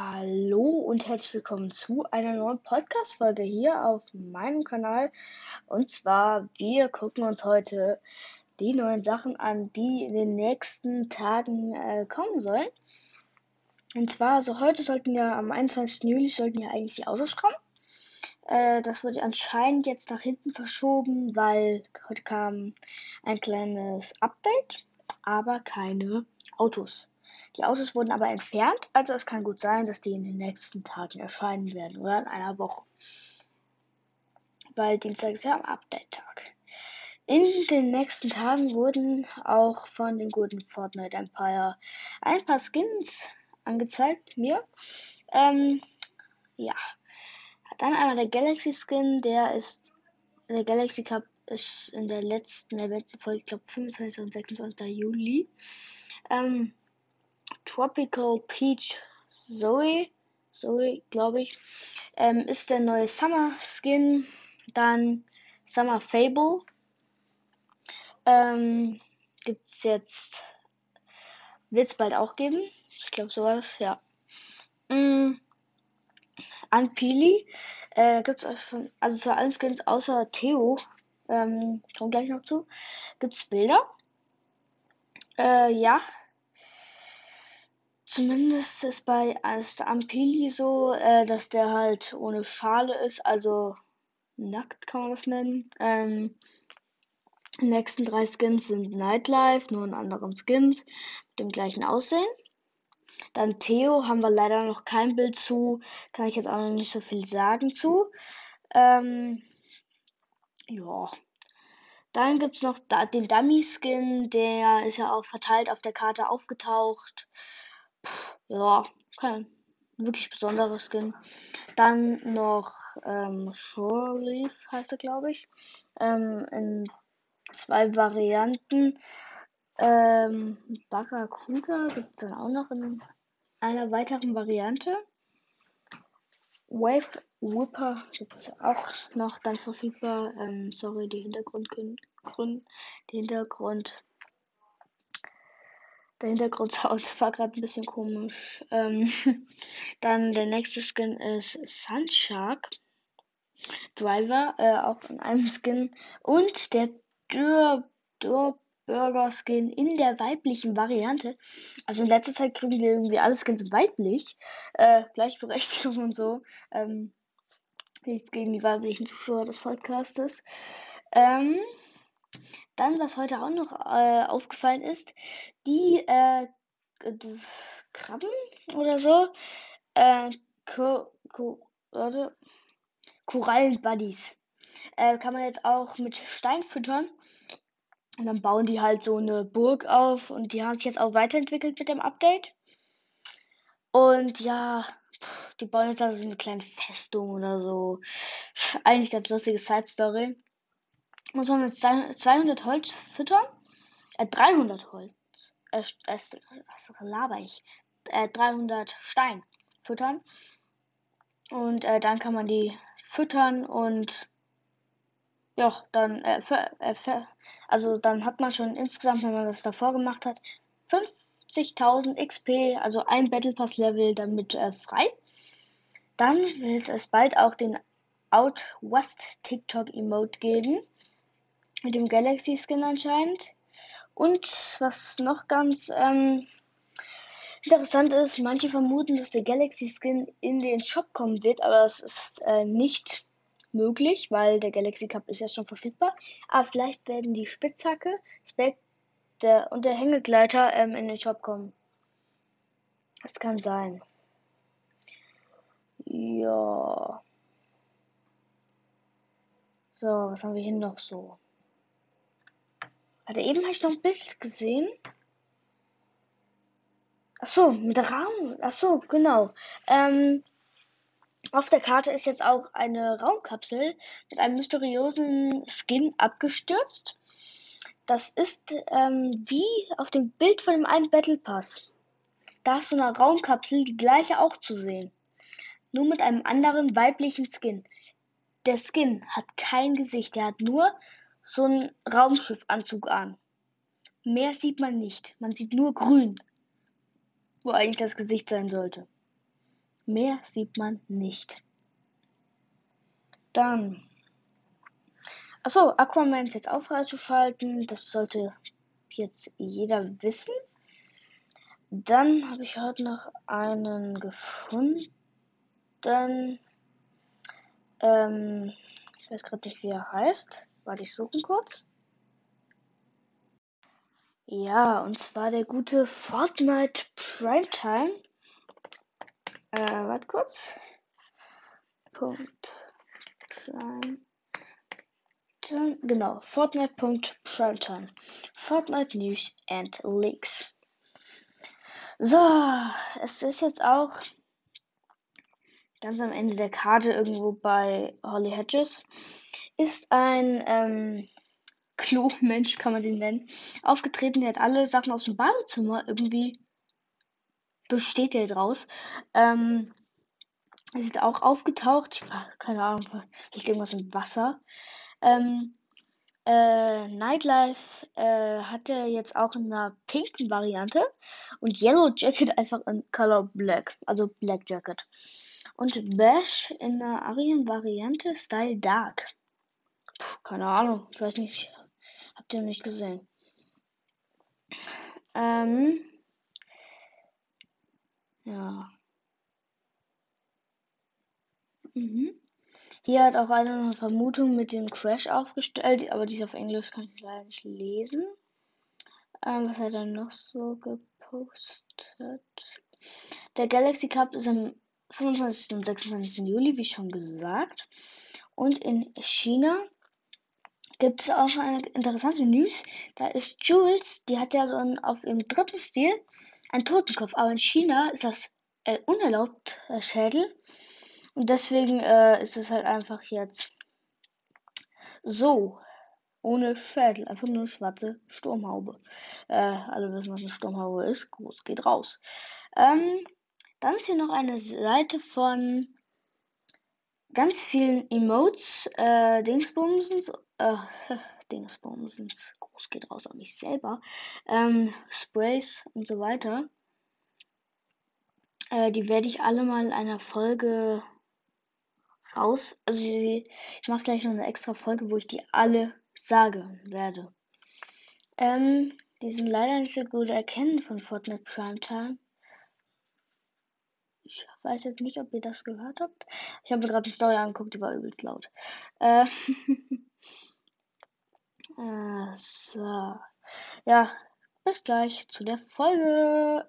Hallo und herzlich willkommen zu einer neuen Podcast-Folge hier auf meinem Kanal. Und zwar, wir gucken uns heute die neuen Sachen an, die in den nächsten Tagen äh, kommen sollen. Und zwar, also heute sollten ja am 21. Juli sollten ja eigentlich die Autos kommen. Äh, das wurde anscheinend jetzt nach hinten verschoben, weil heute kam ein kleines Update, aber keine Autos. Die Autos wurden aber entfernt, also es kann gut sein, dass die in den nächsten Tagen erscheinen werden oder in einer Woche. Weil Dienstag ist ja am Update-Tag. In den nächsten Tagen wurden auch von dem guten Fortnite Empire ein paar Skins angezeigt, mir. Ähm, ja. Dann einmal der Galaxy Skin, der ist, der Galaxy Cup ist in der letzten Eventenfolge, ich glaube 25 und 26. Juli. Ähm, Tropical Peach Zoe, Zoe, glaube ich, ähm, ist der neue Summer Skin. Dann Summer Fable. Ähm, gibt es jetzt, wird es bald auch geben. Ich glaube sowas, ja. Mm, Anpili äh, gibt es schon, also zu allen Skins außer Theo, ähm, kommt gleich noch zu, gibt es Bilder. Äh, ja, Zumindest ist bei als Ampili so, äh, dass der halt ohne Schale ist, also nackt kann man das nennen. Ähm, die nächsten drei Skins sind Nightlife, nur in anderen Skins, mit dem gleichen Aussehen. Dann Theo haben wir leider noch kein Bild zu, kann ich jetzt auch noch nicht so viel sagen zu. Ähm, ja. Dann gibt es noch den Dummy-Skin, der ist ja auch verteilt auf der Karte aufgetaucht ja, kein wirklich besonderes Skin. Dann noch ähm, Shore Leaf heißt er, glaube ich. Ähm, in zwei Varianten. Ähm, Barracuda gibt es dann auch noch in einer weiteren Variante. Wave Whipper gibt es auch noch dann verfügbar. Ähm, sorry, die Hintergrundgründe. Die Hintergrund der Hintergrundsound war gerade ein bisschen komisch. Ähm, dann der nächste Skin ist Sunshark Driver, äh, auch in einem Skin. Und der Dürr, Dürr Burger Skin in der weiblichen Variante. Also in letzter Zeit kriegen wir irgendwie alles ganz weiblich. Äh, Gleichberechtigung und so. Ähm, nichts gegen die weiblichen Zuschauer des Podcastes. Ähm, dann, was heute auch noch äh, aufgefallen ist, die äh, Krabben oder so, äh, Ko Korallenbuddies, äh, kann man jetzt auch mit Stein füttern. Und dann bauen die halt so eine Burg auf und die haben sich jetzt auch weiterentwickelt mit dem Update. Und ja, die bauen jetzt also so eine kleine Festung oder so. Eigentlich ganz lustige Side-Story muss man mit 200 Holz füttern. Äh, 300 Holz. Äh, was laber ich? Äh, 300 Stein füttern. Und äh, dann kann man die füttern und ja, dann, äh, für, äh, für, also dann hat man schon insgesamt, wenn man das davor gemacht hat, 50.000 XP, also ein Battle Pass Level damit äh, frei. Dann wird es bald auch den Out West TikTok Emote geben. Mit dem Galaxy Skin anscheinend. Und was noch ganz ähm, interessant ist, manche vermuten, dass der Galaxy Skin in den Shop kommen wird, aber es ist äh, nicht möglich, weil der Galaxy Cup ist ja schon verfügbar. Aber vielleicht werden die Spitzhacke, Spec und der Hängegleiter ähm, in den Shop kommen. Das kann sein. Ja. So, was haben wir hier noch so? Warte, eben habe ich noch ein Bild gesehen. Ach so, mit Raum. Ach so, genau. Ähm, auf der Karte ist jetzt auch eine Raumkapsel mit einem mysteriösen Skin abgestürzt. Das ist ähm, wie auf dem Bild von dem einen Battle Pass. Da ist so eine Raumkapsel, die gleiche auch zu sehen. Nur mit einem anderen weiblichen Skin. Der Skin hat kein Gesicht, der hat nur so einen Raumschiffanzug an. Mehr sieht man nicht. Man sieht nur grün, wo eigentlich das Gesicht sein sollte. Mehr sieht man nicht. Dann. Achso, Aquaman ist jetzt auch freizuschalten. Das sollte jetzt jeder wissen. Dann habe ich heute noch einen gefunden. Ähm, ich weiß gerade nicht, wie er heißt. Warte, ich suche kurz. Ja, und zwar der gute Fortnite Primetime. Äh, warte kurz. Punkt. Prime. Genau, Fortnite.primetime. Fortnite News and Leaks. So, es ist jetzt auch ganz am Ende der Karte irgendwo bei Holly Hedges. Ist ein ähm, Klo-Mensch, kann man den nennen, aufgetreten. Der hat alle Sachen aus dem Badezimmer irgendwie besteht der draus. Ähm, ist auch aufgetaucht. Ich war, keine Ahnung, vielleicht irgendwas mit Wasser. Ähm, äh, Nightlife äh, hat er jetzt auch in einer pinken Variante und Yellow Jacket einfach in Color Black, also Black Jacket. Und Bash in einer Arien-Variante Style Dark. Keine Ahnung, ich weiß nicht, habt ihr nicht gesehen. Ähm, ja. Mhm. Hier hat auch einer eine Vermutung mit dem Crash aufgestellt, aber die ist auf Englisch, kann ich leider nicht lesen. Ähm, was hat er noch so gepostet? Der Galaxy Cup ist am 25. und 26. Juli, wie schon gesagt. Und in China gibt es auch schon eine interessante News. Da ist Jules, die hat ja so einen, auf ihrem dritten Stil einen Totenkopf, aber in China ist das äh, unerlaubt, äh, Schädel. Und deswegen äh, ist es halt einfach jetzt so. Ohne Schädel. Einfach nur eine schwarze Sturmhaube. Äh, alle wissen, was eine Sturmhaube ist. Groß geht raus. Ähm, dann ist hier noch eine Seite von ganz vielen Emotes, äh, Dingsbumsens, äh, Dingsbumsens, groß geht raus, auch nicht selber, ähm, Sprays und so weiter. Äh, die werde ich alle mal in einer Folge raus. Also ich, ich mache gleich noch eine extra Folge, wo ich die alle sage werde. Ähm, die sind leider nicht so gut erkennen von Fortnite Primetime. Ich weiß jetzt nicht, ob ihr das gehört habt. Ich habe mir gerade die Story angeguckt, die war übelst laut. Äh, so. Ja, bis gleich zu der Folge.